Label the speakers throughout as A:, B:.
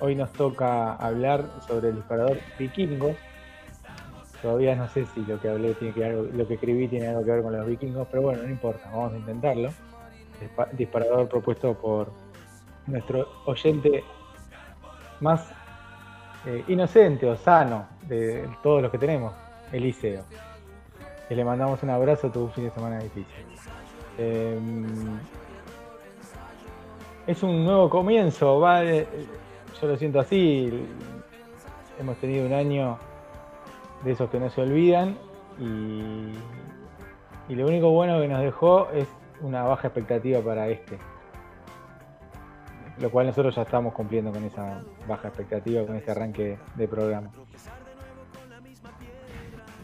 A: hoy nos toca hablar sobre el disparador vikingos. Todavía no sé si lo que hablé tiene que algo, lo que escribí tiene algo que ver con los vikingos, pero bueno, no importa, vamos a intentarlo. Disparador propuesto por nuestro oyente más eh, inocente o sano de todos los que tenemos, Eliseo. Y le mandamos un abrazo, tuvo un fin de semana difícil. Em, es un nuevo comienzo, va, yo lo siento así. Hemos tenido un año de esos que no se olvidan y, y lo único bueno que nos dejó es una baja expectativa para este lo cual nosotros ya estamos cumpliendo con esa baja expectativa, con este arranque de programa.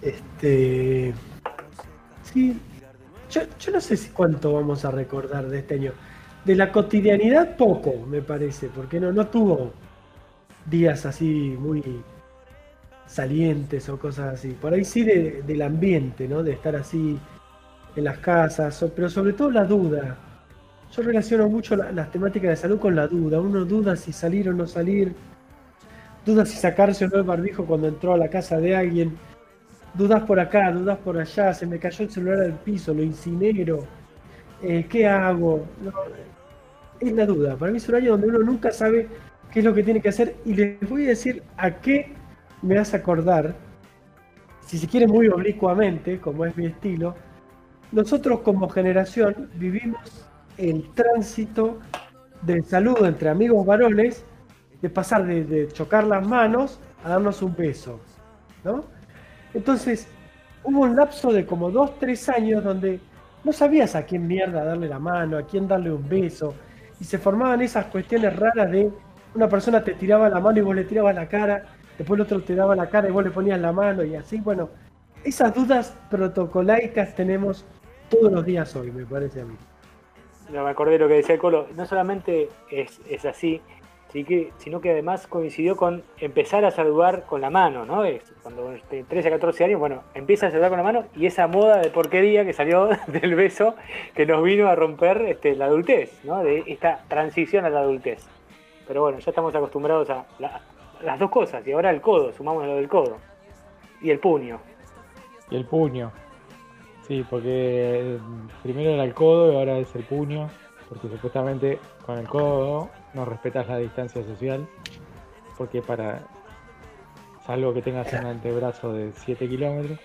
B: Este. Sí. Yo, no sé si cuánto vamos a recordar de este año. De la cotidianidad, poco, me parece, porque no, no tuvo días así muy salientes o cosas así. Por ahí sí del ambiente, ¿no? De estar así en las casas, pero sobre todo la duda yo relaciono mucho las temáticas de salud con la duda. Uno duda si salir o no salir, duda si sacarse o no el barbijo cuando entró a la casa de alguien, dudas por acá, dudas por allá, se me cayó el celular al piso, lo incinero, eh, ¿qué hago? es la duda. Para mí es un año donde uno nunca sabe qué es lo que tiene que hacer y les voy a decir a qué me hace acordar, si se quiere muy oblicuamente, como es mi estilo, nosotros como generación vivimos el tránsito de saludo entre amigos varones, de pasar de, chocar las manos a darnos un beso. ¿no? Entonces, hubo un lapso de como dos, tres años donde no sabías a quién mierda darle la mano, a quién darle un beso, y se formaban esas cuestiones raras de una persona te tiraba la mano y vos le tirabas la cara, después el otro te daba la cara y vos le ponías la mano, y así, bueno, esas dudas protocolaicas tenemos todos los días hoy, me parece a mí
C: no me acordé de lo que decía el Colo, no solamente es, así, sino que además coincidió con empezar a saludar con la mano, ¿no? Es cuando de 13 a 14 años, bueno, empieza a saludar con la mano y esa moda de porquería que salió del beso que nos vino a romper este, la adultez, ¿no? De esta transición a la adultez. Pero bueno, ya estamos acostumbrados a las dos cosas y ahora el codo, sumamos lo del codo y el puño.
A: Y el puño. Sí, porque primero era el codo y ahora es el puño, porque supuestamente con el codo no respetas la distancia social, porque para, salvo que tengas un antebrazo de 7 kilómetros,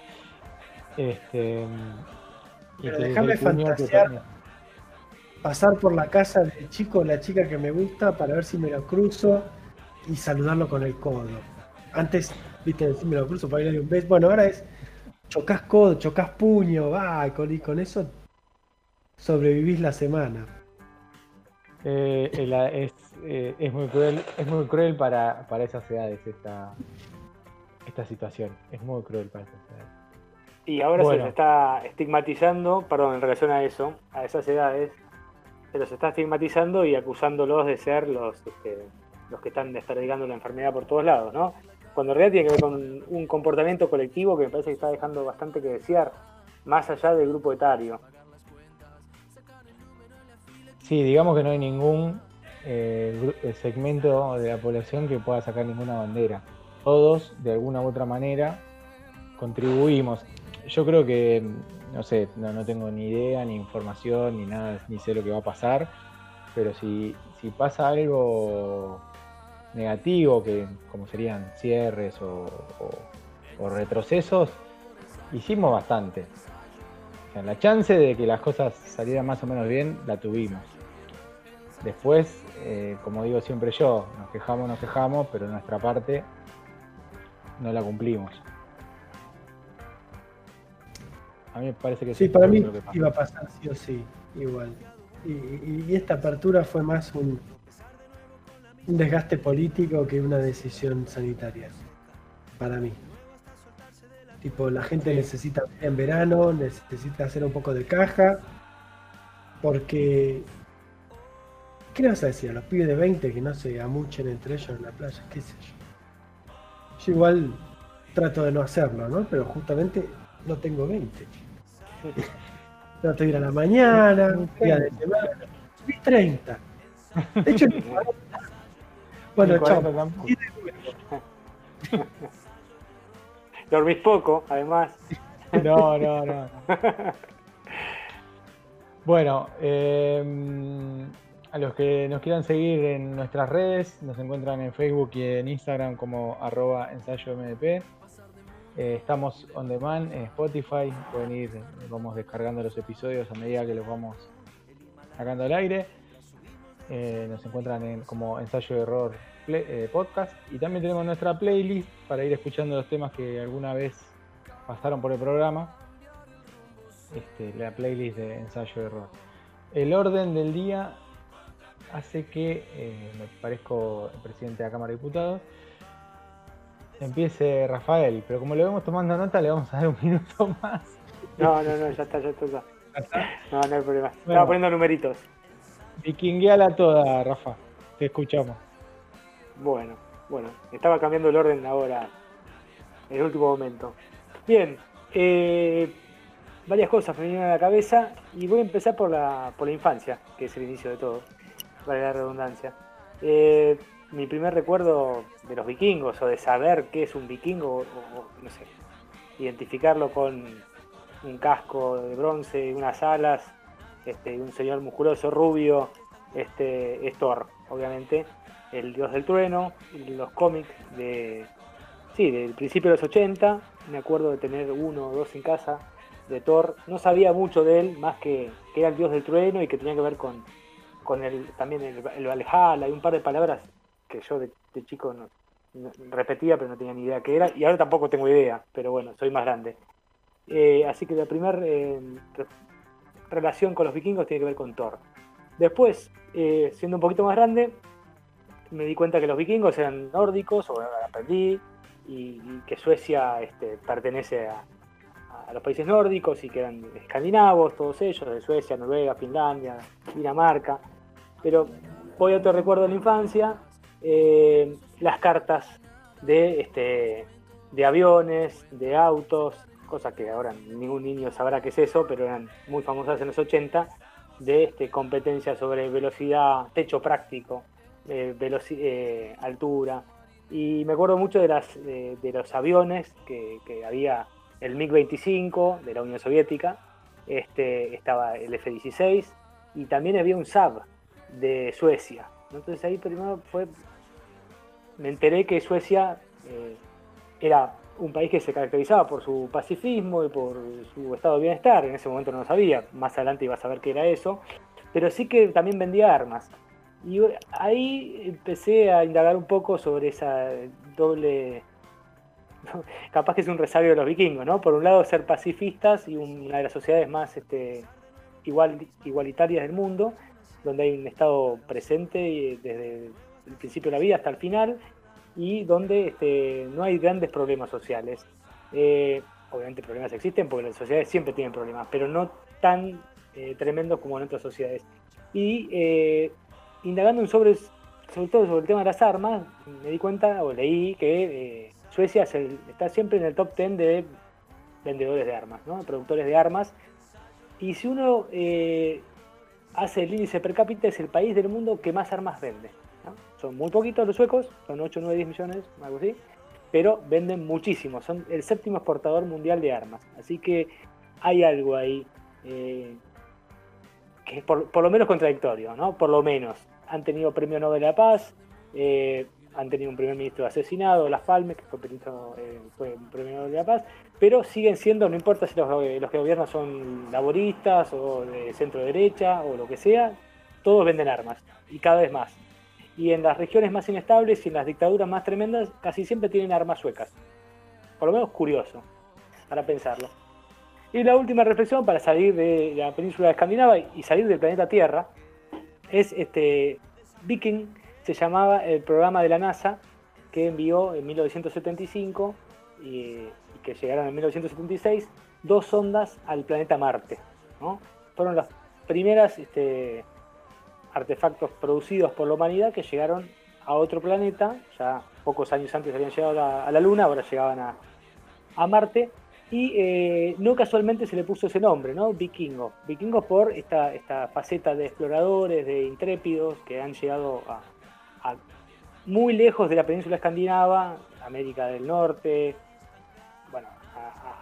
A: este,
B: y Pero déjame fantasear, pasar por la casa del chico o la chica que me gusta para ver si me lo cruzo y saludarlo con el codo. Antes, viste, si me lo cruzo para irle un beso. Bueno, ahora es chocas codo, chocas puño, va, y con, eso sobrevivís la semana.
A: Eh, eh, es, muy cruel, es muy cruel para, esas edades esta, esta situación. Es muy cruel para esas edades.
C: Y ahora se les está estigmatizando, perdón, en relación a eso, a esas edades, se los está estigmatizando y acusándolos de ser los, este, los que están desperdigando la enfermedad por todos lados, ¿no? cuando en realidad tiene que ver con un comportamiento colectivo que me parece que está dejando bastante que desear, más allá del grupo etario.
A: Sí, digamos que no hay ningún eh, segmento de la población que pueda sacar ninguna bandera. Todos, de alguna u otra manera, contribuimos. Yo creo que, no sé, no, no tengo ni idea, ni información, ni nada, ni sé lo que va a pasar, pero si, si pasa algo negativo, que como serían cierres o, retrocesos, hicimos bastante. la chance de que las cosas salieran más o menos bien, la tuvimos. Después, eh, como digo siempre yo, nos quejamos, nos quejamos, pero nuestra parte no la cumplimos.
B: A mí me parece que sí. para mí iba a pasar sí o sí, igual. y esta apertura fue más un, un desgaste político que una decisión sanitaria, para mí. Tipo, la gente necesita en verano, necesita hacer un poco de caja, porque... ¿Qué le vas a decir a los pibes de 20 que no se amuchen entre ellos en la playa? ¿Qué sé yo? Yo igual trato de no hacerlo, ¿no? Pero justamente no tengo 20. Trato de ir a la mañana, día de semana, 30. De hecho, Bueno, chao.
A: 40 tampoco.
C: Dormís poco, además.
A: No, no, no. Bueno, eh, a los que nos quieran seguir en nuestras redes, nos encuentran en Facebook y en Instagram como arroba ensayo MDP. Eh, estamos on demand en Spotify, pueden ir, vamos descargando los episodios a medida que los vamos sacando al aire. Eh, nos encuentran en, como ensayo de error eh, podcast y también tenemos nuestra playlist para ir escuchando los temas que alguna vez pasaron por el programa. Este, la playlist de ensayo de error. El orden del día hace que me parezco el presidente de la Cámara de Diputados. Empiece Rafael, pero como lo vemos tomando nota, le vamos a dar un minuto más.
C: No, no, no, ya está, ya está. ya está. No, no hay problema. Estaba poniendo numeritos.
A: Vikingueala toda, Rafa. Te escuchamos.
C: Bueno, bueno, estaba cambiando el orden ahora, en el último momento. Bien, eh, varias cosas me vinieron a la cabeza y voy a empezar por la, por la infancia, que es el inicio de todo, vale la redundancia. Eh, mi primer recuerdo de los vikingos o de saber qué es un vikingo, o, no sé, identificarlo con un casco de bronce, unas alas, este, un señor musculoso rubio, este, es Thor, obviamente el dios del trueno, los cómics de sí, del principio de los 80, me acuerdo de tener uno o dos en casa de Thor, no sabía mucho de él, más que, que era el dios del trueno y que tenía que ver con, con el, también el, el Valhalla y un par de palabras que yo de, de chico no, repetía pero no tenía ni idea qué era y ahora tampoco tengo idea, pero bueno, soy más grande. Eh, así que la primera relación con los vikingos tiene que ver con Thor. Después, eh, siendo un poquito más grande, me di cuenta que los vikingos eran nórdicos, o aprendí, y, y que Suecia este, pertenece a, a los países nórdicos y que eran escandinavos, todos ellos, de Suecia, Noruega, Finlandia, Dinamarca. Pero voy a otro recuerdo de la infancia, eh, las cartas de, este, de aviones, de autos, cosas que ahora ningún niño sabrá qué es eso, pero eran muy famosas en los 80, de este, competencia sobre velocidad, techo práctico, eh, eh, altura. Y me acuerdo mucho de, las, de, de los aviones que, que había el MiG-25 de la Unión Soviética, este, estaba el F-16 y también había un Saab de Suecia. Entonces ahí primero fue, me enteré que Suecia eh, era un país que se caracterizaba por su pacifismo y por su estado de bienestar. En ese momento no lo sabía, más adelante iba a saber qué era eso, pero sí que también vendía armas. Y ahí empecé a indagar un poco sobre esa doble. Capaz que es un resabio de los vikingos, ¿no? Por un lado, ser pacifistas y una de las sociedades más este, igual, igualitarias del mundo, donde hay un Estado presente y desde el principio de la vida hasta el final y donde este, no hay grandes problemas sociales. Eh, obviamente problemas existen porque las sociedades siempre tienen problemas, pero no tan eh, tremendos como en otras sociedades. Y eh, indagando sobre, sobre todo sobre el tema de las armas, me di cuenta o leí que eh, Suecia está siempre en el top 10 de vendedores de armas, ¿no? productores de armas. Y si uno hace el índice per cápita, es el país del mundo que más armas vende. Son muy poquitos los suecos, son 8, 9, 10 millones, algo así, pero venden muchísimo. Son el séptimo exportador mundial de armas. Así que hay algo ahí eh, que es por, por lo menos contradictorio, ¿no? Por lo menos. Han tenido premio Nobel de la Paz, eh, han tenido un primer ministro asesinado, la Falme, que fue, eh, fue un premio Nobel de la Paz, pero siguen siendo, no importa si los, los que gobiernan son laboristas o de centro derecha o lo que sea, todos venden armas y cada vez más. Y en las regiones más inestables y en las dictaduras más tremendas, casi siempre tienen armas suecas. Por lo menos curioso, para pensarlo. Y la última reflexión para salir de la península de Escandinavia y salir del planeta Tierra es este Viking se llamaba el programa de la NASA que envió en 1975 y, y que llegaron en 1976 dos sondas al planeta Marte. ¿no? Fueron las primeras este, artefactos producidos por la humanidad que llegaron a otro planeta, ya pocos años antes habían llegado a la, a Luna, ahora llegaban a, a Marte, y eh, no casualmente se le puso ese nombre, ¿no? Vikingo. Vikingo por esta, esta faceta de exploradores, de intrépidos que han llegado a, a muy lejos de la península escandinava, América del Norte, bueno,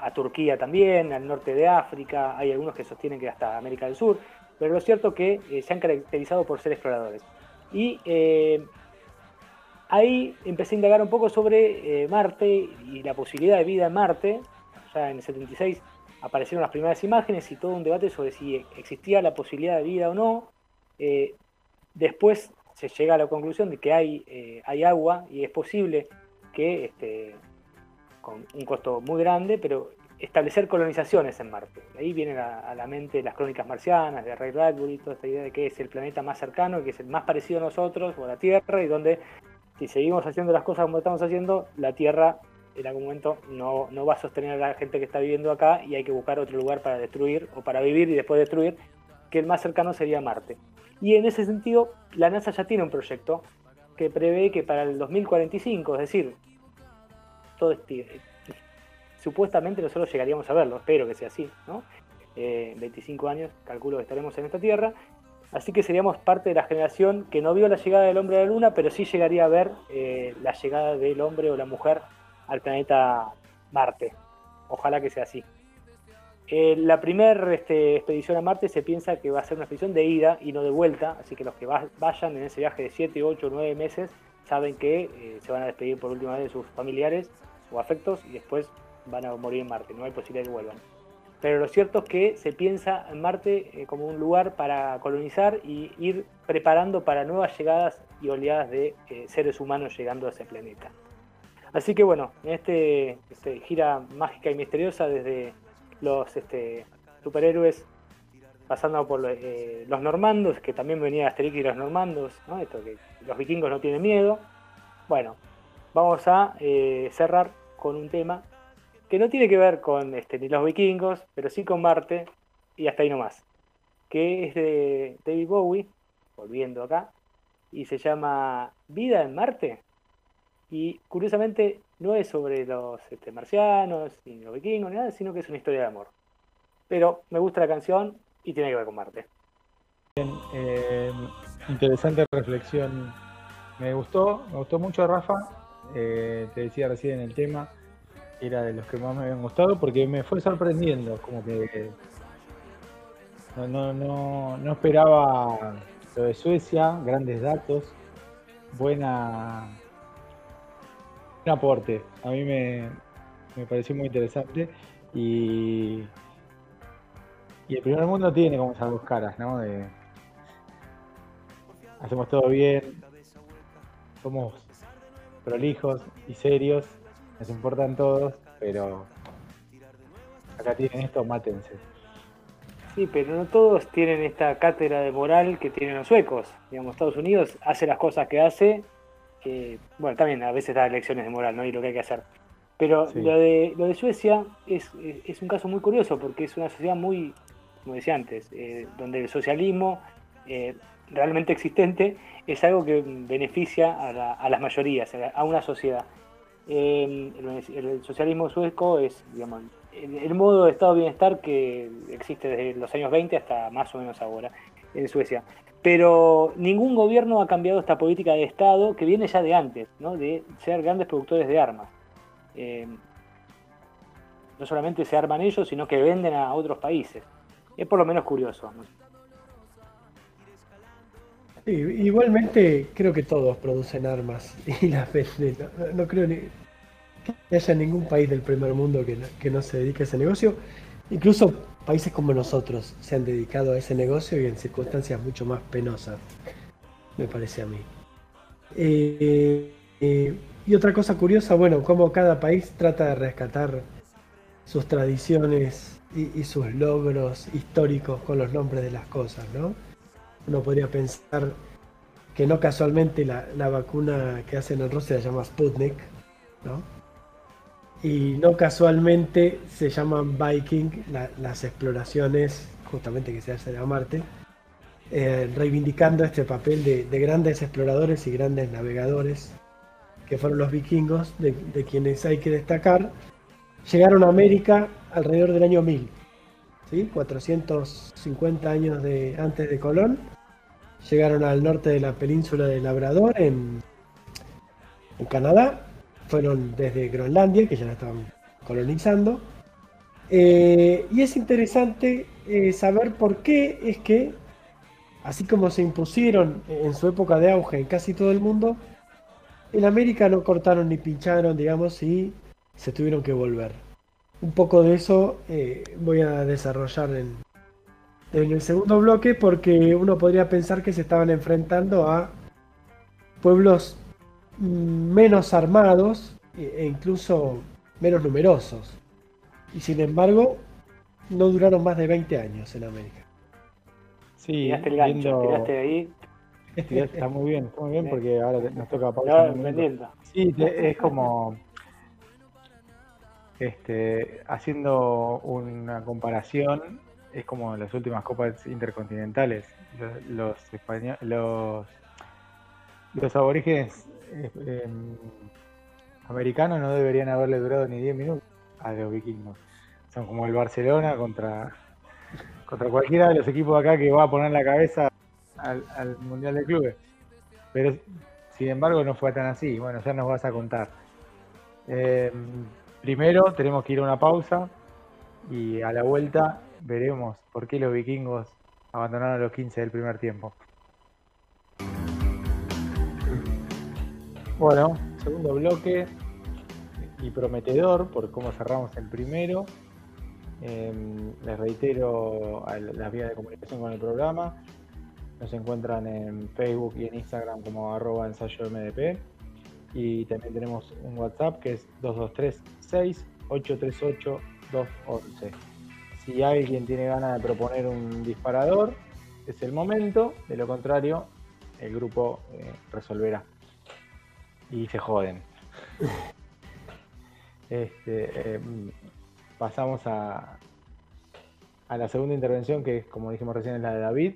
C: a, Turquía también, al norte de África, hay algunos que sostienen que hasta América del Sur, pero lo cierto que eh, se han caracterizado por ser exploradores. Y eh, ahí empecé a indagar un poco sobre Marte y la posibilidad de vida en Marte, ya en el 76 aparecieron las primeras imágenes y todo un debate sobre si existía la posibilidad de vida o no. Eh, después se llega a la conclusión de que hay, eh, hay agua y es posible que, este, con un costo muy grande, pero establecer colonizaciones en Marte. ahí vienen a, la mente las crónicas marcianas de Ray Bradbury, toda esta idea de que es el planeta más cercano, que es el más parecido a nosotros o a la Tierra, y donde si seguimos haciendo las cosas como estamos haciendo, la Tierra en algún momento no, no va a sostener a la gente que está viviendo acá y hay que buscar otro lugar para destruir o para vivir y después destruir, que el más cercano sería Marte. Y en ese sentido, la NASA ya tiene un proyecto que prevé que para el 2045, es decir, todo este, supuestamente nosotros llegaríamos a verlo, espero que sea así, ¿no? 25 eh, años, calculo que estaremos en esta Tierra, así que seríamos parte de la generación que no vio la llegada del hombre a la Luna, pero sí llegaría a ver eh, la llegada del hombre o la mujer al planeta Marte. Ojalá que sea así. Eh, la primera este, expedición a Marte se piensa que va a ser una expedición de ida y no de vuelta, así que los que vayan en ese viaje de 7, 8, 9 meses saben que eh, se van a despedir por última vez de sus familiares o afectos y después van a morir en Marte, no hay posibilidad de que vuelvan. Pero lo cierto es que se piensa en Marte eh, como un lugar para colonizar y ir preparando para nuevas llegadas y oleadas de seres humanos llegando a ese planeta. Así que bueno, en este, este, gira mágica y misteriosa desde los este, superhéroes, pasando por eh, los normandos, que también venía Asterix y los normandos, ¿no? Esto que los vikingos no tienen miedo. Bueno, vamos a eh, cerrar con un tema que no tiene que ver con este, ni los vikingos, pero sí con Marte, y hasta ahí nomás, que es de David Bowie, volviendo acá, y se llama Vida en Marte. Y curiosamente no es sobre los este, marcianos, ni los vikingos, ni nada, sino que es una historia de amor. Pero me gusta la canción y tiene que ver con Marte.
A: Bien, eh, interesante reflexión. Me gustó, me gustó mucho Rafa. Eh, te decía recién el tema, era de los que más me habían gustado porque me fue sorprendiendo, como que no, no, no, no esperaba lo de Suecia, grandes datos, buena un aporte. A mí me, pareció muy interesante y, y el primer mundo tiene como esas dos caras, ¿no? De, hacemos todo bien, somos prolijos y serios, nos importan todos, pero acá tienen esto, mátense.
C: Sí, pero no todos tienen esta cátedra de moral que tienen los suecos. Digamos, Estados Unidos hace las cosas que hace bueno, también a veces da lecciones de moral, ¿no? Y lo que hay que hacer. Pero lo, de, lo de Suecia es, un caso muy curioso porque es una sociedad muy, como decía antes, eh, donde el socialismo eh, realmente existente es algo que beneficia a, las mayorías, a una sociedad. El, socialismo sueco es, digamos, el, modo de estado de bienestar que existe desde los años 20 hasta más o menos ahora en Suecia. Pero ningún gobierno ha cambiado esta política de Estado que viene ya de antes, de ser grandes productores de armas. Eh, no solamente se arman ellos, sino que venden a otros países. Es por lo menos curioso.
B: Igualmente creo que todos producen armas y las venden. No, creo que haya ningún país del primer mundo que que no se dedique a ese negocio. Incluso países como nosotros se han dedicado a ese negocio y en circunstancias mucho más penosas, me parece a mí. Eh, eh, y otra cosa curiosa, bueno, cómo cada país trata de rescatar sus tradiciones y, sus logros históricos con los nombres de las cosas, ¿no? Uno podría pensar que no casualmente la, la vacuna que hacen en Rusia se llama Sputnik, ¿no? Y no casualmente se llaman Viking las exploraciones justamente que se hacen a Marte, eh, reivindicando este papel de, grandes exploradores y grandes navegadores que fueron los vikingos, de, quienes hay que destacar, llegaron a América alrededor del año 1000, ¿sí? 450 años de, antes de Colón, llegaron al norte de la península de Labrador en Canadá, fueron desde Groenlandia, que ya la estaban colonizando. Eh, y es interesante eh, saber por qué es que, así como se impusieron en su época de auge en casi todo el mundo, en América no cortaron ni pincharon, digamos, y se tuvieron que volver. Un poco de eso eh, voy a desarrollar en, en el segundo bloque porque uno podría pensar que se estaban enfrentando a pueblos mm, menos armados e, e incluso menos numerosos. Y sin embargo, no duraron más de 20 años en América.
C: Sí, tiraste el gancho, tiraste ahí.
A: Está muy bien, está muy bien porque ahora nos toca pausa. sí, es como este, haciendo una comparación, es como las últimas copas intercontinentales. Los, españoles, los, los aborígenes eh, em, americanos no deberían haberle durado ni 10 minutos a los vikingos. Son como el Barcelona contra, contra cualquiera de los equipos de acá que va a poner la cabeza al, Mundial de Clubes. Pero sin embargo no fue tan así. Bueno, ya nos vas a contar. Em, primero tenemos que ir a una pausa y a la vuelta veremos por qué los vikingos abandonaron los 15 del primer tiempo. Bueno, segundo bloque y prometedor por cómo cerramos el primero. Em, les reitero las vías de comunicación con el programa. Nos encuentran en Facebook y en Instagram como arroba ensayo MDP. Y también tenemos un WhatsApp que es 223 838 211 Si alguien tiene ganas de proponer un disparador, es el momento. De lo contrario, el grupo eh, resolverá y se joden. este, em, pasamos a, a la segunda intervención, que como dijimos recién es la de David,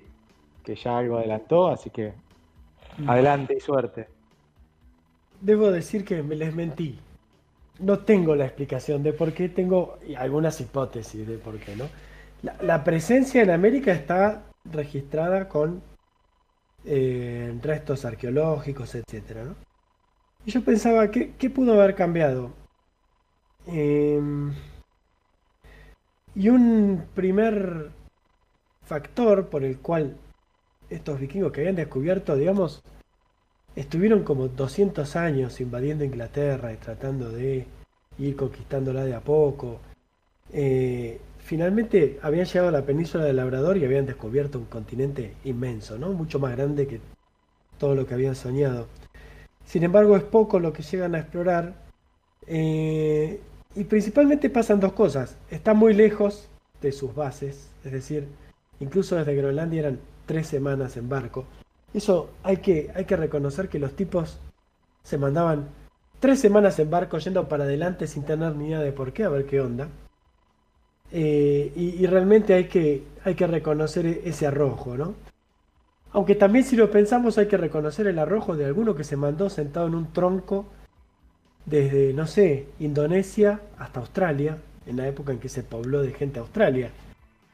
A: que ya algo adelantó, así que mm. adelante y suerte.
B: Debo decir que me les mentí. No tengo la explicación de por qué, tengo algunas hipótesis de por qué, ¿no? La, presencia en América está registrada con eh, restos arqueológicos, etcétera, ¿no? Y yo pensaba, ¿qué, pudo haber cambiado? Em, y un primer factor por el cual estos vikingos que habían descubierto, digamos, estuvieron como 200 años invadiendo Inglaterra y tratando de ir conquistándola de a poco. Eh, finalmente habían llegado a la península del Labrador y habían descubierto un continente inmenso, ¿no? Mucho más grande que todo lo que habían soñado. Sin embargo, es poco lo que llegan a explorar. Eh, y principalmente pasan dos cosas. Están muy lejos de sus bases, es decir, incluso desde Groenlandia eran tres semanas en barco. Eso hay que, hay que reconocer que los tipos se mandaban tres semanas en barco yendo para adelante sin tener ni idea de por qué, a ver qué onda. Eh, y, realmente hay que, hay que reconocer ese arrojo, ¿no? Aunque también si lo pensamos hay que reconocer el arrojo de alguno que se mandó sentado en un tronco desde, no sé, Indonesia hasta Australia, en la época en que se pobló de gente Australia.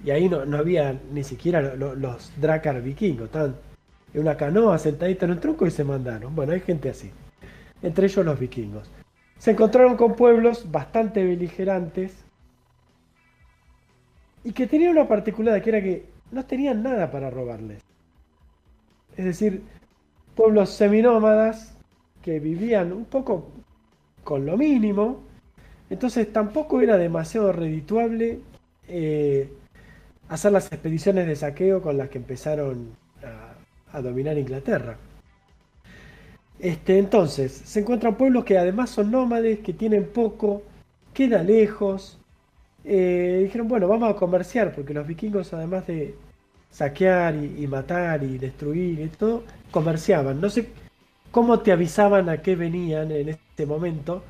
B: Y ahí no, había ni siquiera los Drakkar vikingos, estaban en una canoa sentadita en un tronco y se mandaron. Bueno, hay gente así, entre ellos los vikingos. Se encontraron con pueblos bastante beligerantes y que tenían una particularidad que era que no tenían nada para robarles. Es decir, pueblos seminómadas que vivían un poco con lo mínimo. Entonces tampoco era demasiado redituable eh, hacer las expediciones de saqueo con las que empezaron a, dominar Inglaterra. Este, entonces, se encuentran pueblos que además son nómades, que tienen poco, queda lejos. Eh, dijeron, bueno, vamos a comerciar, porque los vikingos, además de, saquear y, matar y destruir y todo, comerciaban. No sé cómo te avisaban a qué venían en este momento.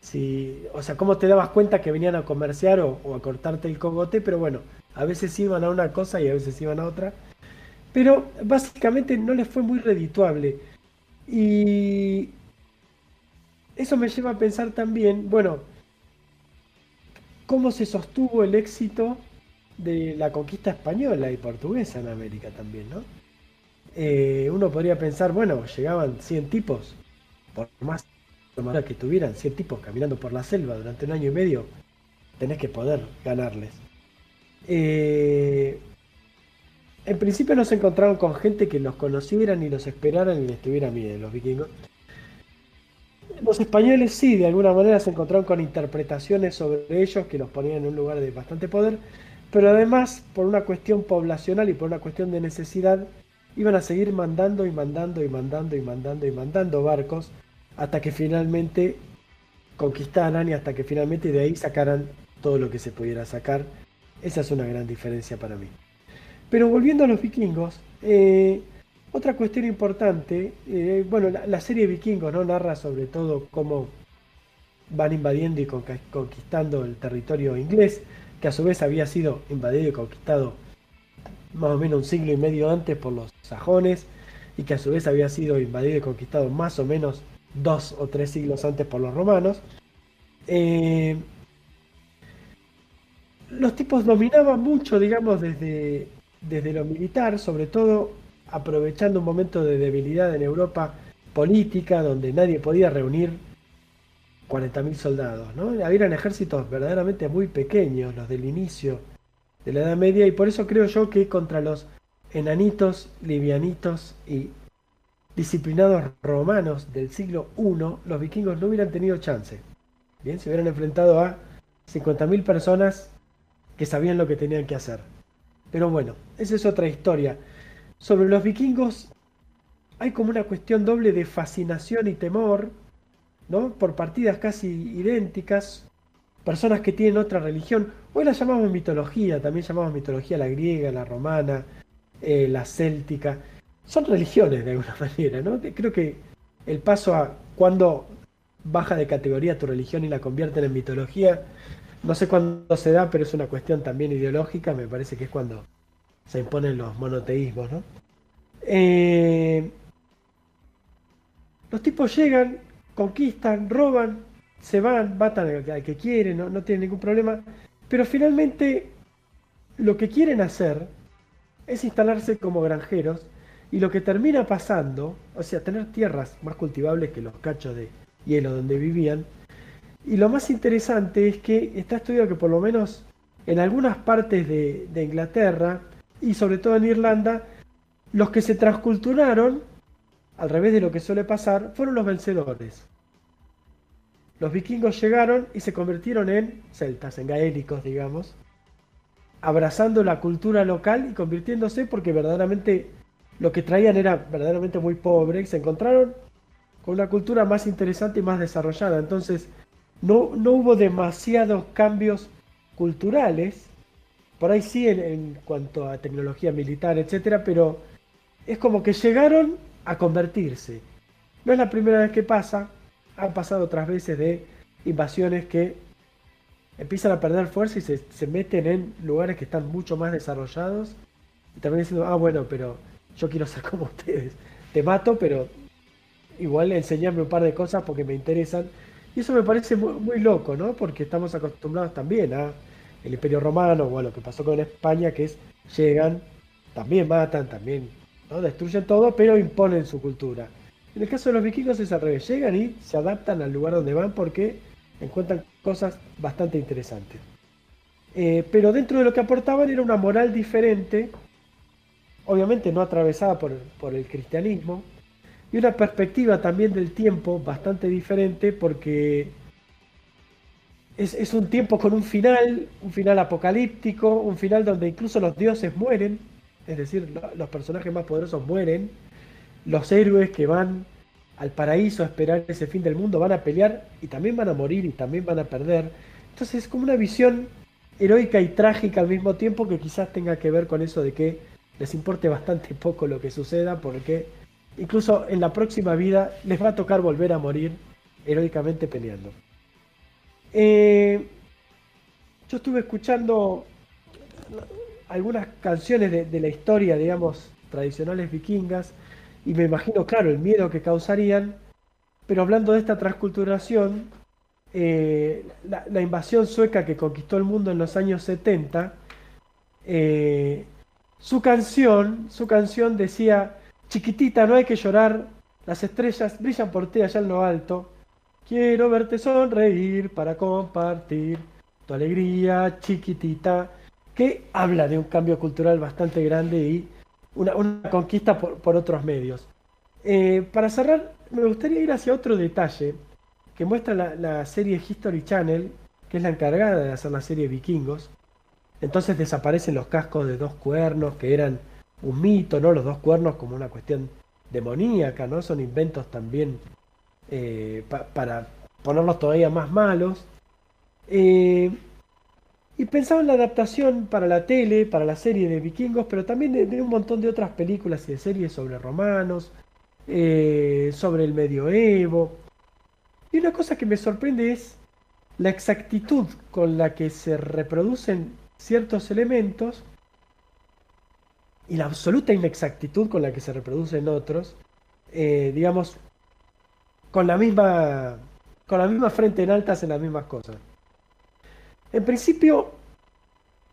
B: Si, o sea, cómo te dabas cuenta que venían a comerciar o, a cortarte el cogote, pero bueno, a veces iban a una cosa y a veces iban a otra. Pero básicamente no les fue muy redituable. Y eso me lleva a pensar también, bueno, cómo se sostuvo el éxito de la conquista española y portuguesa en América también, ¿no? Eh, uno podría pensar, bueno, llegaban 100 tipos, por más que tuvieran 100 tipos caminando por la selva durante un año y medio, tenés que poder ganarles. Eh, en principio no se encontraron con gente que los conocieran y los esperaran y les tuviera miedo, los vikingos. Los españoles sí, de alguna manera se encontraron con interpretaciones sobre ellos que los ponían en un lugar de bastante poder, pero además por una cuestión poblacional y por una cuestión de necesidad, iban a seguir mandando y mandando y mandando y mandando y mandando barcos hasta que finalmente conquistaran y hasta que finalmente de ahí sacaran todo lo que se pudiera sacar. Esa es una gran diferencia para mí. Pero volviendo a los vikingos, eh, otra cuestión importante, eh, bueno, la, serie Vikingos ¿no? narra sobre todo cómo van invadiendo y conquistando el territorio inglés, que a su vez había sido invadido y conquistado más o menos un siglo y medio antes por los sajones, y que a su vez había sido invadido y conquistado más o menos dos o tres siglos antes por los romanos. Eh, los tipos dominaban mucho, digamos, desde, desde lo militar, sobre todo aprovechando un momento de debilidad en Europa política, donde nadie podía reunir 40.000 soldados. ¿no? Habían ejércitos verdaderamente muy pequeños, los del inicio de la Edad Media, y por eso creo yo que contra los enanitos, livianitos y disciplinados romanos del siglo I, los vikingos no hubieran tenido chance. Bien, se hubieran enfrentado a 50.000 personas que sabían lo que tenían que hacer. Pero bueno, esa es otra historia. Sobre los vikingos hay como una cuestión doble de fascinación y temor, ¿no? Por partidas casi idénticas, personas que tienen otra religión. Hoy la llamamos mitología, también llamamos mitología la griega, la romana, eh, la céltica. Son religiones de alguna manera, ¿no? Creo que el paso a cuando baja de categoría tu religión y la convierten en mitología, no sé cuándo se da, pero es una cuestión también ideológica, me parece que es cuando se imponen los monoteísmos, ¿no? Eh, los tipos llegan, conquistan, roban, se van, matan al que quieren, no, no tienen ningún problema, pero finalmente lo que quieren hacer es instalarse como granjeros y lo que termina pasando, o sea, tener tierras más cultivables que los cachos de hielo donde vivían, y lo más interesante es que está estudiado que por lo menos en algunas partes de, de Inglaterra, y sobre todo en Irlanda, los que se transculturaron, al revés de lo que suele pasar, fueron los vencedores. Los vikingos llegaron y se convirtieron en celtas, en gaélicos, digamos, abrazando la cultura local y convirtiéndose porque verdaderamente lo que traían era verdaderamente muy pobre y se encontraron con una cultura más interesante y más desarrollada. Entonces, no, no hubo demasiados cambios culturales, por ahí sí en, cuanto a tecnología militar, etcétera, pero es como que llegaron a convertirse. No es la primera vez que pasa, han pasado otras veces de invasiones que empiezan a perder fuerza y se, meten en lugares que están mucho más desarrollados y también diciendo, ah, bueno, pero yo quiero ser como ustedes. Te mato, pero igual enseñarme un par de cosas porque me interesan. Y eso me parece muy, muy loco, ¿no? Porque estamos acostumbrados también a el Imperio Romano o lo que pasó con España, que es llegan, también matan, también destruyen todo, pero imponen su cultura. En el caso de los vikingos es al revés, llegan y se adaptan al lugar donde van porque encuentran cosas bastante interesantes. Eh, pero dentro de lo que aportaban era una moral diferente, obviamente no atravesada por, por el cristianismo, y una perspectiva también del tiempo bastante diferente porque es, un tiempo con un final, un final apocalíptico, un final donde incluso los dioses mueren, es decir, los personajes más poderosos mueren, los héroes que van al paraíso a esperar ese fin del mundo van a pelear y también van a morir y también van a perder. Entonces es como una visión heroica y trágica al mismo tiempo que quizás tenga que ver con eso de que les importe bastante poco lo que suceda porque incluso en la próxima vida les va a tocar volver a morir heroicamente peleando. Eh, yo estuve escuchando algunas canciones de, la historia, digamos, tradicionales vikingas, y me imagino, claro, el miedo que causarían, pero hablando de esta transculturación, eh, la, invasión sueca que conquistó el mundo en los años 70, eh, su canción, su canción decía, chiquitita, no hay que llorar, las estrellas brillan por ti allá en lo alto, Quiero verte sonreír para compartir tu alegría chiquitita, que habla de un cambio cultural bastante grande y una, conquista por, otros medios. Eh, para cerrar, me gustaría ir hacia otro detalle que muestra la, serie History Channel, que es la encargada de hacer la serie Vikingos. Entonces desaparecen los cascos de dos cuernos, que eran un mito, ¿no? Los dos cuernos como una cuestión demoníaca, ¿no? Son inventos también eh, para ponerlos todavía más malos. Eh, y pensaba en la adaptación para la tele, para la serie de vikingos, pero también de, un montón de otras películas y de series sobre romanos, eh, sobre el medioevo. Y una cosa que me sorprende es la exactitud con la que se reproducen ciertos elementos y la absoluta inexactitud con la que se reproducen otros, digamos, con la misma con la misma frente en altas en las mismas cosas. En principio,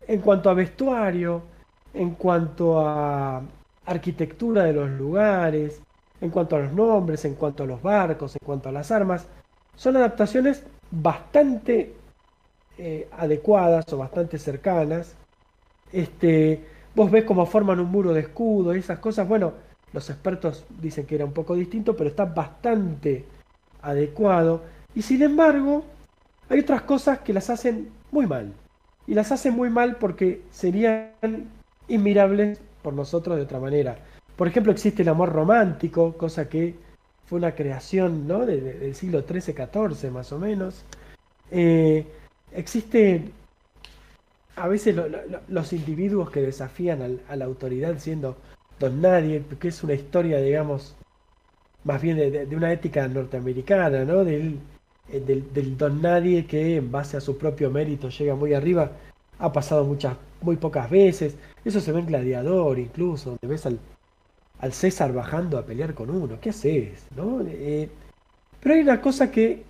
B: en cuanto a vestuario, en cuanto a arquitectura de los lugares, en cuanto a los nombres, en cuanto a los barcos, en cuanto a las armas, son adaptaciones bastante eh, adecuadas o bastante cercanas. Este, vos ves cómo forman un muro de escudo y esas cosas. Bueno, los expertos dicen que era un poco distinto, pero está bastante adecuado. Y sin embargo, hay otras cosas que las hacen muy mal. Y las hacen muy mal porque serían inmirables por nosotros de otra manera. Por ejemplo, existe el amor romántico, cosa que fue una creación ¿no? del siglo XIII-XIV más o menos. Eh, existe a veces los individuos que desafían a la autoridad siendo don nadie, que es una historia, digamos, más bien de, una ética norteamericana, ¿no? Del, eh, del, don nadie que en base a su propio mérito llega muy arriba, ha pasado muchas, muy pocas veces. Eso se ve en Gladiador incluso, donde ves al, al César bajando a pelear con uno. ¿Qué haces? ¿No? Eh, pero hay una cosa que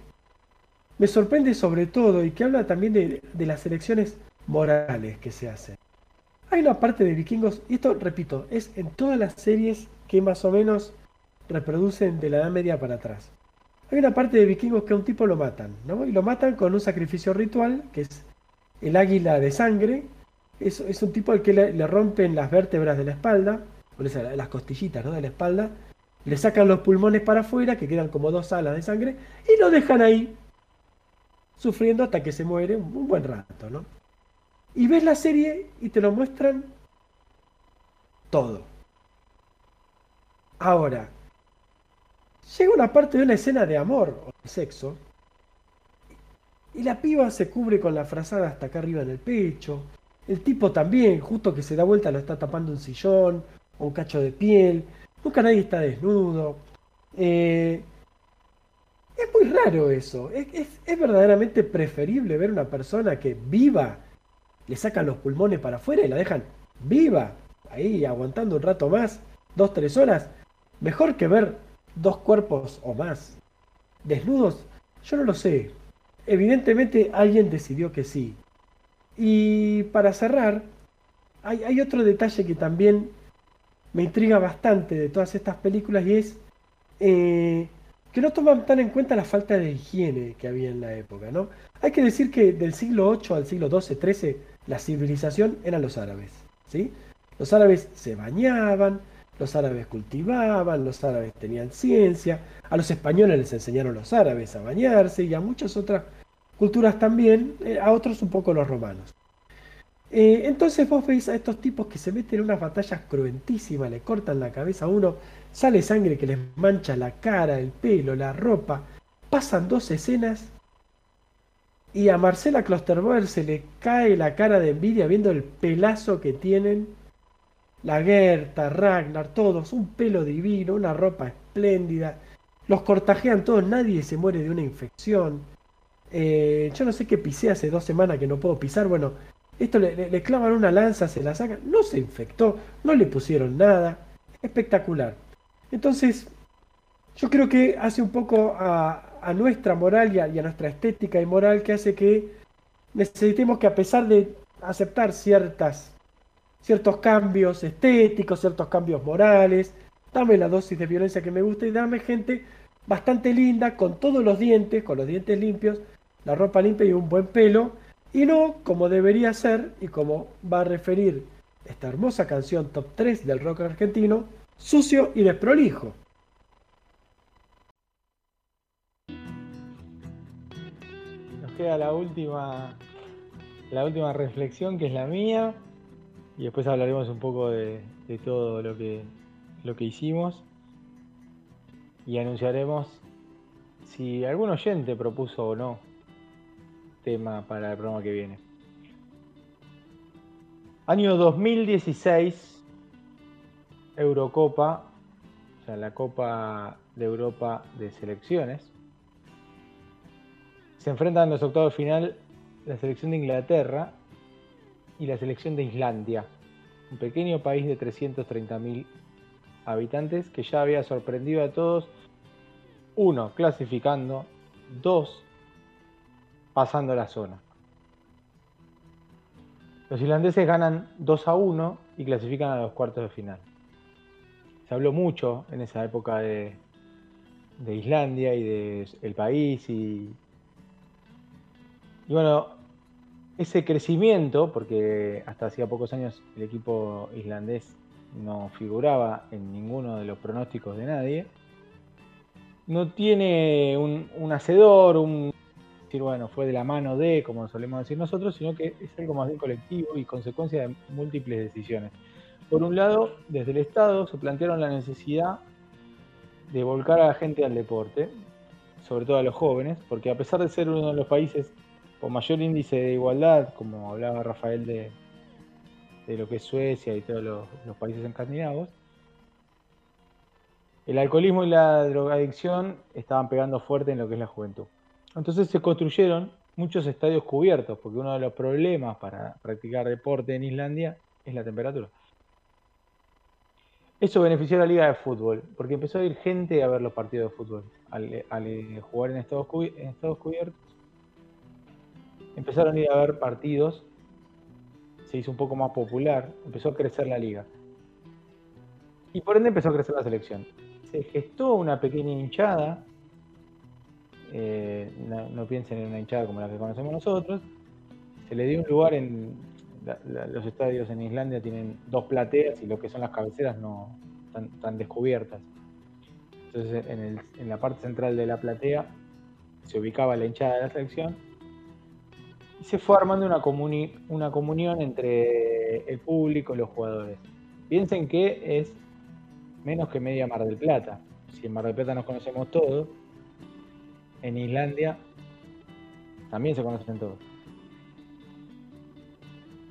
B: me sorprende sobre todo y que habla también de, de las elecciones morales que se hacen. Hay una parte de vikingos, y esto repito, es en todas las series que más o menos reproducen de la Edad Media para atrás. Hay una parte de vikingos que a un tipo lo matan, ¿no? Y lo matan con un sacrificio ritual, que es el águila de sangre. Es, un tipo al que le, rompen las vértebras de la espalda, las costillitas ¿no? de la espalda, le sacan los pulmones para afuera, que quedan como dos alas de sangre, y lo dejan ahí, sufriendo hasta que se muere un buen rato, ¿no? Y ves la serie y te lo muestran todo. Ahora, Llega una parte de una escena de amor o de sexo. Y la piba se cubre con la frazada hasta acá arriba en el pecho. El tipo también, justo que se da vuelta, lo está tapando un sillón o un cacho de piel. Nunca nadie está desnudo. Eh, es muy raro eso. Es, es, verdaderamente preferible ver una persona que viva, le sacan los pulmones para afuera y la dejan viva, ahí aguantando un rato más, dos, tres horas. Mejor que ver dos cuerpos o más desnudos? Yo no lo sé. Evidentemente alguien decidió que sí. Y para cerrar, hay, otro detalle que también me intriga bastante de todas estas películas y es eh, que no toman tan en cuenta la falta de higiene que había en la época, ¿no? Hay que decir que del siglo 8 al siglo 12, 13, la civilización eran los árabes, ¿sí? Los árabes se bañaban, los árabes cultivaban, los árabes tenían ciencia, a los españoles les enseñaron los árabes a bañarse y a muchas otras culturas también, eh, a otros un poco los romanos. Eh, entonces vos veis a estos tipos que se meten en unas batallas cruentísimas, le cortan la cabeza a uno, sale sangre que les mancha la cara, el pelo, la ropa, pasan dos escenas y a Marcela Klosterboer se le cae la cara de envidia viendo el pelazo que tienen la Gerta, Ragnar, todos, un pelo divino, una ropa espléndida. Los cortajean todos, nadie se muere de una infección. Eh, yo no sé qué pisé hace dos semanas que no puedo pisar. Bueno, esto le, clavan una lanza, se la sacan, no se infectó, no le pusieron nada. Espectacular. Entonces, yo creo que hace un poco a, nuestra moral y a nuestra estética y moral que hace que necesitemos que a pesar de aceptar ciertas ciertos cambios estéticos, ciertos cambios morales, dame la dosis de violencia que me gusta y dame gente bastante linda, con todos los dientes, con los dientes limpios, la ropa limpia y un buen pelo, y no como debería ser y como va a referir esta hermosa canción top 3 del rock argentino, sucio y desprolijo.
A: Nos queda la última, la última reflexión que es la mía y después hablaremos un poco de, todo lo que, lo que hicimos y anunciaremos si algún oyente propuso o no tema para el programa que viene. Año 2016, Eurocopa, o sea, la Copa de Europa de selecciones. Se enfrentan en los octavos de final la selección de Inglaterra y la selección de Islandia, un pequeño país de 330.000 habitantes que ya había sorprendido a todos, uno, clasificando, dos, pasando la zona. Los islandeses ganan 2 a 1 y clasifican a los cuartos de final. Se habló mucho en esa época de, de Islandia y del el país y, y bueno, ese crecimiento, porque hasta hacía pocos años el equipo islandés no figuraba en ninguno de los pronósticos de nadie, no tiene un, un hacedor, un decir, bueno, fue de la mano de, como solemos decir nosotros, sino que es algo más bien colectivo y consecuencia de múltiples decisiones. Por un lado, desde el Estado se plantearon la necesidad de volcar a la gente al deporte, sobre todo a los jóvenes, porque a pesar de ser uno de los países con mayor índice de igualdad, como hablaba Rafael de, lo que es Suecia y todos los, países escandinavos, el alcoholismo y la drogadicción estaban pegando fuerte en lo que es la juventud. Entonces se construyeron muchos estadios cubiertos, porque uno de los problemas para practicar deporte en Islandia es la temperatura. Eso benefició a la liga de fútbol, porque empezó a ir gente a ver los partidos de fútbol, al, eh, jugar en estados cubiertos. Empezaron a ir a ver partidos, se hizo un poco más popular, empezó a crecer la liga. Y por ende empezó a crecer la selección. Se gestó una pequeña hinchada, eh, no, piensen en una hinchada como la que conocemos nosotros, se le dio un lugar en la- la- los estadios en Islandia tienen dos plateas y lo que son las cabeceras no están, están descubiertas. Entonces en, el- en la parte central de la platea se ubicaba la hinchada de la selección se fue armando una, comuni- una comunión entre el público y los jugadores. Piensen que es menos que media Mar del Plata. Si en Mar del Plata nos conocemos todos, en Islandia también se conocen todos.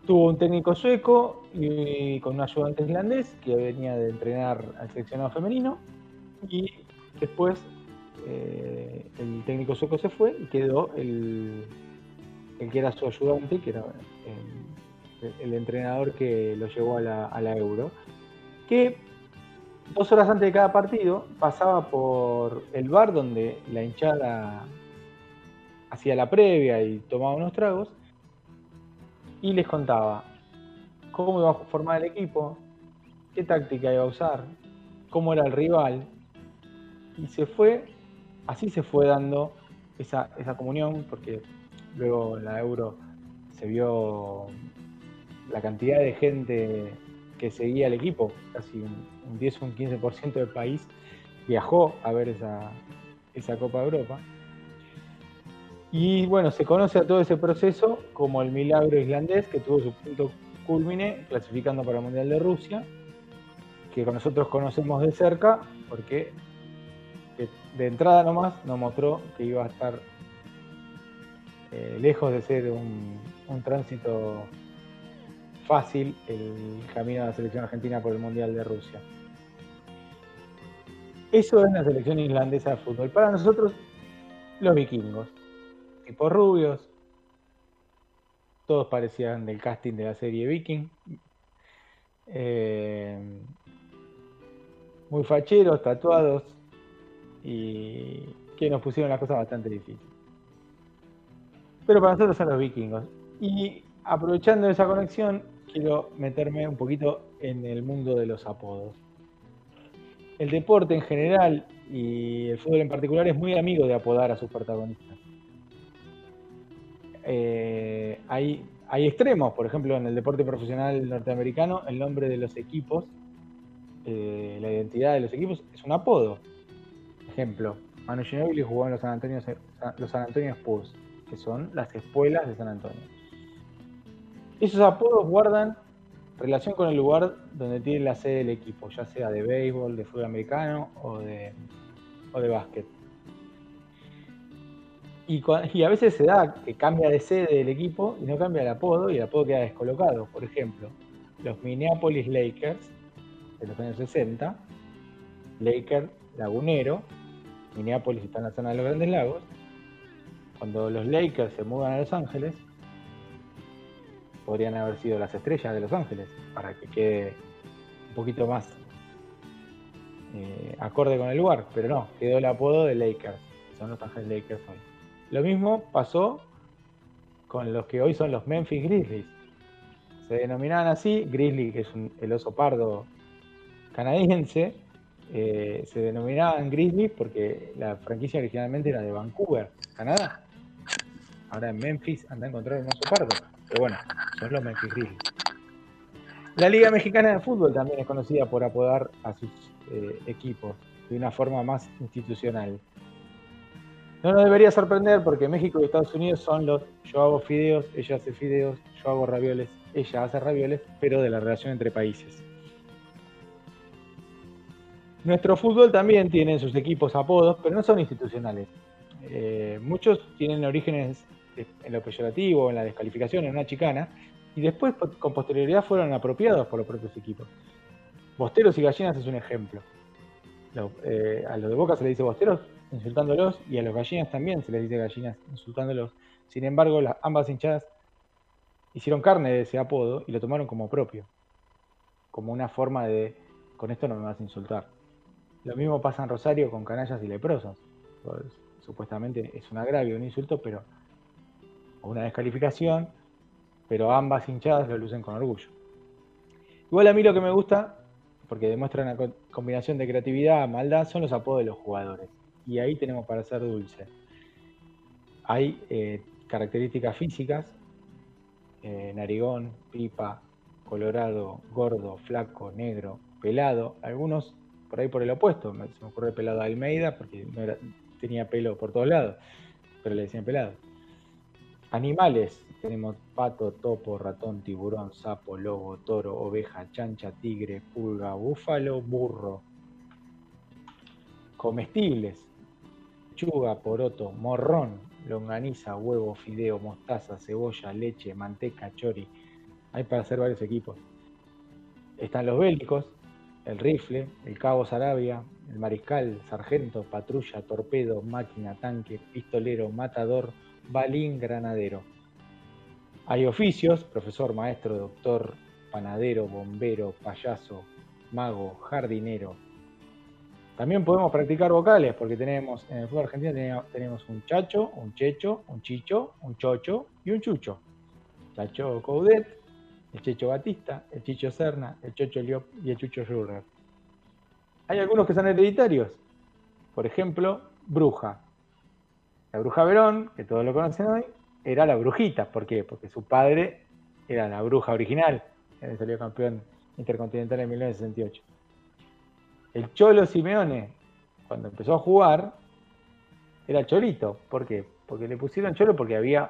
A: Tuvo un técnico sueco y con un ayudante islandés que venía de entrenar al seleccionado femenino y después eh, el técnico sueco se fue y quedó el, que era su ayudante, que era el, el entrenador que lo llevó a la, Euro, que dos horas antes de cada partido pasaba por el bar donde la hinchada hacía la previa y tomaba unos tragos y les contaba cómo iba a formar el equipo, qué táctica iba a usar, cómo era el rival. Y se fue, así se fue dando esa comunión, porque luego en la Euro se vio la cantidad de gente que seguía el equipo, casi un, un 10 o un 15% del país viajó a ver esa, esa Copa de Europa. Y bueno, se conoce a todo ese proceso como el milagro islandés que tuvo su punto culmine clasificando para el Mundial de Rusia, que nosotros conocemos de cerca porque que de entrada nomás nos mostró que iba a estar eh, lejos de ser un, tránsito fácil el camino de la selección argentina por el Mundial de Rusia. Eso es la selección islandesa de fútbol. Para nosotros, los vikingos tipos rubios, todos parecían del casting de la serie Viking, eh, muy facheros, tatuados y que nos pusieron las cosas bastante difíciles. Pero para nosotros son los vikingos. Y aprovechando esa conexión, quiero meterme un poquito en el mundo de los apodos. El deporte en general y el fútbol en particular es muy amigo de apodar a sus protagonistas. Eh, hay, extremos, por ejemplo, en el deporte profesional norteamericano, el nombre de los equipos, eh, la identidad de los equipos es un apodo. Ejemplo, Manu Ginobili jugó en los San Antonio Spurs, que son las espuelas de San Antonio. Esos apodos guardan relación con el lugar donde tiene la sede del equipo, ya sea de béisbol, de fútbol americano o de, o de básquet. Y, a veces se da que cambia de sede del equipo y no cambia el apodo y el apodo queda descolocado. Por ejemplo, los Minneapolis Lakers de los años 60, Lakers Lagunero, Minneapolis está en la zona de los Grandes Lagos. Cuando los Lakers se mudan a Los Ángeles, podrían haber sido las estrellas de Los Ángeles, para que quede un poquito más eh, acorde con el lugar, pero no, quedó el apodo de Lakers, son Los Ángeles Lakers hoy. Lo mismo pasó con los que hoy son los Memphis Grizzlies. Se denominaban así, Grizzly, que es el oso pardo canadiense, eh, se denominaban Grizzlies porque la franquicia originalmente era de Vancouver, Canadá. Ahora en Memphis anda a encontrar un oso pardo. Pero bueno, son los Memphis Grizzlies. La Liga Mexicana de Fútbol también es conocida por apodar a sus eh, equipos de una forma más institucional. No nos debería sorprender porque México y Estados Unidos son los yo hago fideos, ella hace fideos, yo hago ravioles, ella hace ravioles, pero de la relación entre países. Nuestro fútbol también tiene sus equipos apodos, pero no son institucionales. Eh, muchos tienen orígenes en lo peyorativo, en la descalificación, en una chicana, y después con posterioridad fueron apropiados por los propios equipos. Bosteros y gallinas es un ejemplo. Eh, a los de Boca se les dice bosteros insultándolos y a los gallinas también se les dice gallinas insultándolos. Sin embargo, las, ambas hinchadas hicieron carne de ese apodo y lo tomaron como propio, como una forma de, con esto no me vas a insultar. Lo mismo pasa en Rosario con canallas y leprosos. Pues, supuestamente es un agravio, un insulto, pero una descalificación, pero ambas hinchadas lo lucen con orgullo. Igual a mí lo que me gusta, porque demuestra una combinación de creatividad, maldad, son los apodos de los jugadores. Y ahí tenemos para ser dulce. Hay eh, características físicas, eh, narigón, pipa, colorado, gordo, flaco, negro, pelado, algunos por ahí por el opuesto, se me ocurre pelado a Almeida porque tenía pelo por todos lados, pero le decían pelado. Animales, tenemos pato, topo, ratón, tiburón, sapo, lobo, toro, oveja, chancha, tigre, pulga, búfalo, burro. Comestibles, chuga, poroto, morrón, longaniza, huevo, fideo, mostaza, cebolla, leche, manteca, chori. Hay para hacer varios equipos. Están los bélicos, el rifle, el cabo Sarabia, el mariscal, sargento, patrulla, torpedo, máquina, tanque, pistolero, matador, balín, granadero. Hay oficios, profesor, maestro, doctor, panadero, bombero, payaso, mago, jardinero. También podemos practicar vocales porque tenemos en el fútbol argentino tenemos un chacho, un checho, un chicho, un chocho y un chucho. Chacho Coudet, el checho Batista, el chicho Serna, el chocho Liop y el chucho Schurrer. Hay algunos que son hereditarios. Por ejemplo, bruja. La bruja Verón, que todos lo conocen hoy, era la brujita. ¿Por qué? Porque su padre era la bruja original. Él salió campeón intercontinental en 1968. El Cholo Simeone, cuando empezó a jugar, era Cholito. ¿Por qué? Porque le pusieron Cholo porque había,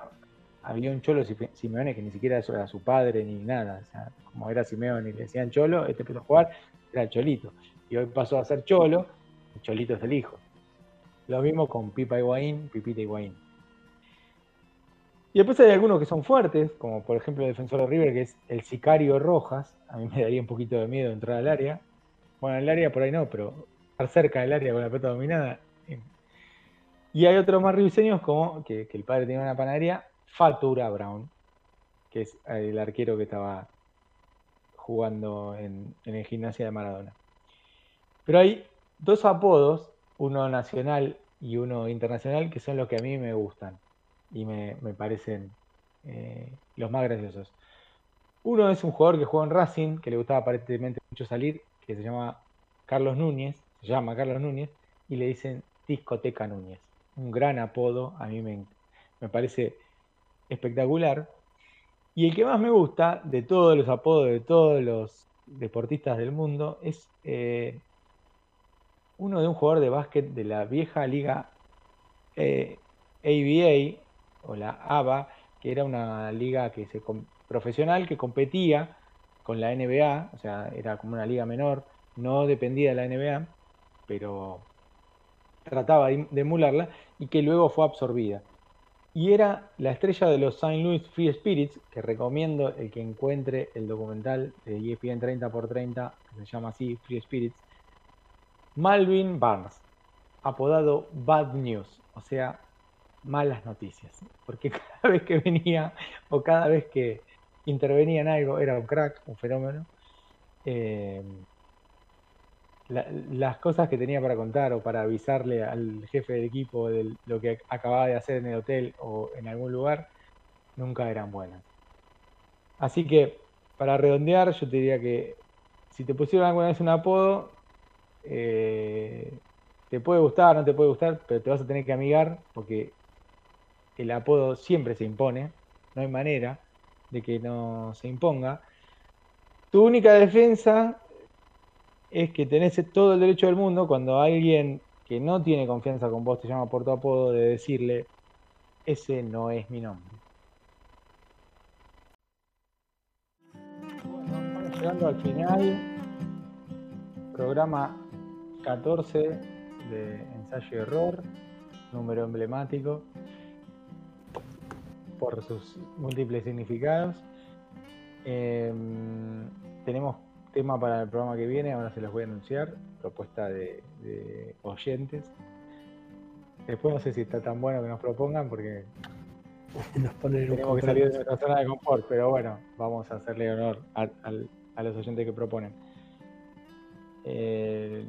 A: había un Cholo Simeone que ni siquiera era su padre ni nada. O sea, como era Simeone y le decían Cholo, este empezó a jugar, era Cholito. Y hoy pasó a ser Cholo, y Cholito es el hijo. Lo mismo con Pipa Higuaín, Pipita Higuaín. Y después hay algunos que son fuertes, como por ejemplo el defensor de River, que es el Sicario Rojas. A mí me daría un poquito de miedo entrar al área. Bueno, el área por ahí no, pero estar cerca del área con la pelota dominada. Y hay otros más ribiseños, como que, el padre tiene una panadería, Fatura Brown, que es el arquero que estaba jugando en, el gimnasia de Maradona. Pero hay dos apodos uno nacional y uno internacional, que son los que a mí me gustan y me, parecen eh, los más graciosos. Uno es un jugador que juega en Racing, que le gustaba aparentemente mucho salir, que se llama Carlos Núñez, se llama Carlos Núñez, y le dicen Discoteca Núñez. Un gran apodo, a mí me, me parece espectacular. Y el que más me gusta de todos los apodos de todos los deportistas del mundo es eh, uno de un jugador de básquet de la vieja liga eh, ABA o la ABA, que era una liga que se, profesional que competía con la NBA, o sea, era como una liga menor, no dependía de la NBA, pero trataba de emularla y que luego fue absorbida. Y era la estrella de los St. Louis Free Spirits, que recomiendo el que encuentre el documental de ESPN 30x30, que se llama así, Free Spirits, Malvin Barnes, apodado Bad News, o sea, malas noticias, porque cada vez que venía o cada vez que intervenía en algo era un crack, un fenómeno. Eh, las cosas que tenía para contar o para avisarle al jefe del equipo de lo que acababa de hacer en el hotel o en algún lugar, nunca eran buenas. Así que, para redondear, yo te diría que si te pusieron alguna vez un apodo, eh, te puede gustar, no te puede gustar, pero te vas a tener que amigar porque el apodo siempre se impone, no hay manera de que no se imponga. Tu única defensa es que tenés todo el derecho del mundo cuando alguien que no tiene confianza con vos te llama por tu apodo de decirle, ese no es mi nombre. Bueno, llegando al final, programa 14 de ensayo y error, número emblemático por sus múltiples significados. Em, tenemos tema para el programa que viene, ahora se los voy a anunciar, propuesta de, oyentes. Después no sé si está tan bueno que nos propongan porque nos tenemos que salir de nuestra zona de confort, pero bueno, vamos a hacerle honor a, los oyentes que proponen. Eh,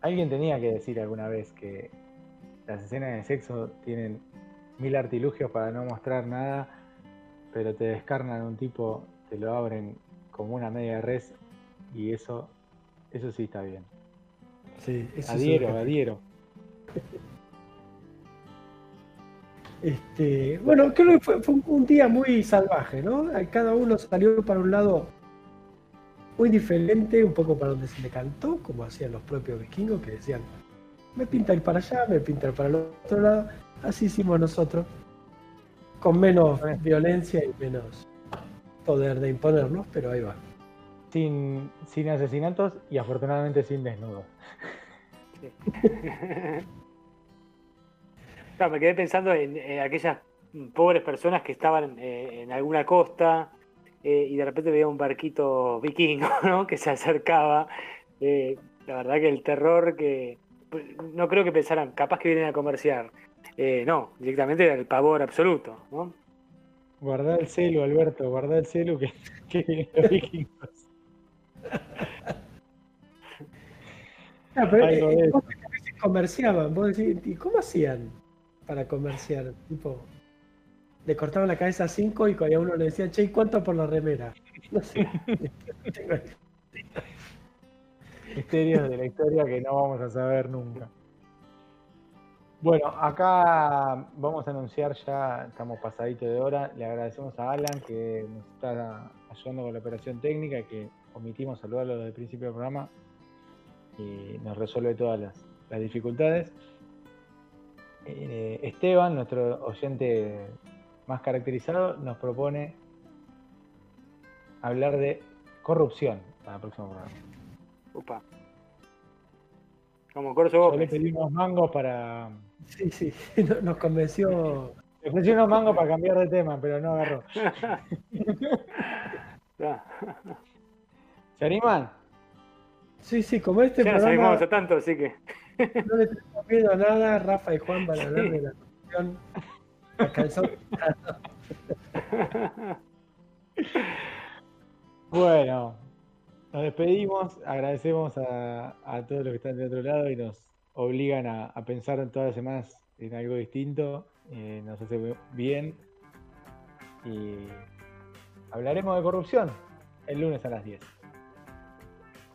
A: alguien tenía que decir alguna vez que las escenas de sexo tienen mil artilugios para no mostrar nada, pero te descarnan un tipo, te lo abren como una media res y eso, eso sí está bien.
B: Sí,
A: adhiero, adhiero.
B: Este, bueno, creo que fue, un día muy salvaje, ¿no? Cada uno salió para un lado muy diferente, un poco para donde se le cantó, como hacían los propios vikingos que decían, me pinta ir para allá, me pinta ir para el otro lado. Así hicimos nosotros, con menos violencia y menos poder de imponernos, pero ahí va.
A: Sin, sin asesinatos y afortunadamente sin desnudos.
C: me quedé pensando en, aquellas pobres personas que estaban eh, en alguna costa eh, y de repente veía un barquito vikingo ¿no? que se acercaba. Eh, la verdad que el terror que... Pues, no creo que pensaran, capaz que vienen a comerciar. no, directamente era el pavor absoluto. ¿no?
A: Guarda el celu, Alberto, guarda el celu que, que los vikingos.
B: Ah, pero eh, comerciaban, vos decís, ¿y cómo hacían para comerciar? Tipo, le cortaban la cabeza a cinco y cuando uno le decía, che, ¿cuánto por la remera? No sé.
A: Misterios de la historia que no vamos a saber nunca. Bueno, acá vamos a anunciar ya, estamos pasadito de hora. Le agradecemos a Alan que nos está ayudando con la operación técnica, que omitimos saludarlo desde el principio del programa y nos resuelve todas las, dificultades. Eh, Esteban, nuestro oyente más caracterizado, nos propone hablar de corrupción para el próximo programa.
C: Upa. Como Corso
A: Yo le pedimos mangos para
B: Sí, sí, nos convenció.
A: Le ofrecí unos mangos para cambiar de tema, pero no agarró. ¿Se animan?
B: Sí, sí, como este
C: ya programa... Ya nos a tanto, así que...
B: no le tenemos miedo a nada, Rafa y Juan van a hablar de la cuestión.
A: bueno, nos despedimos, agradecemos a, a todos los que están de otro lado y nos obligan a, pensar en todas las semanas en algo distinto, eh, nos hace bien y hablaremos de corrupción el lunes a las 10.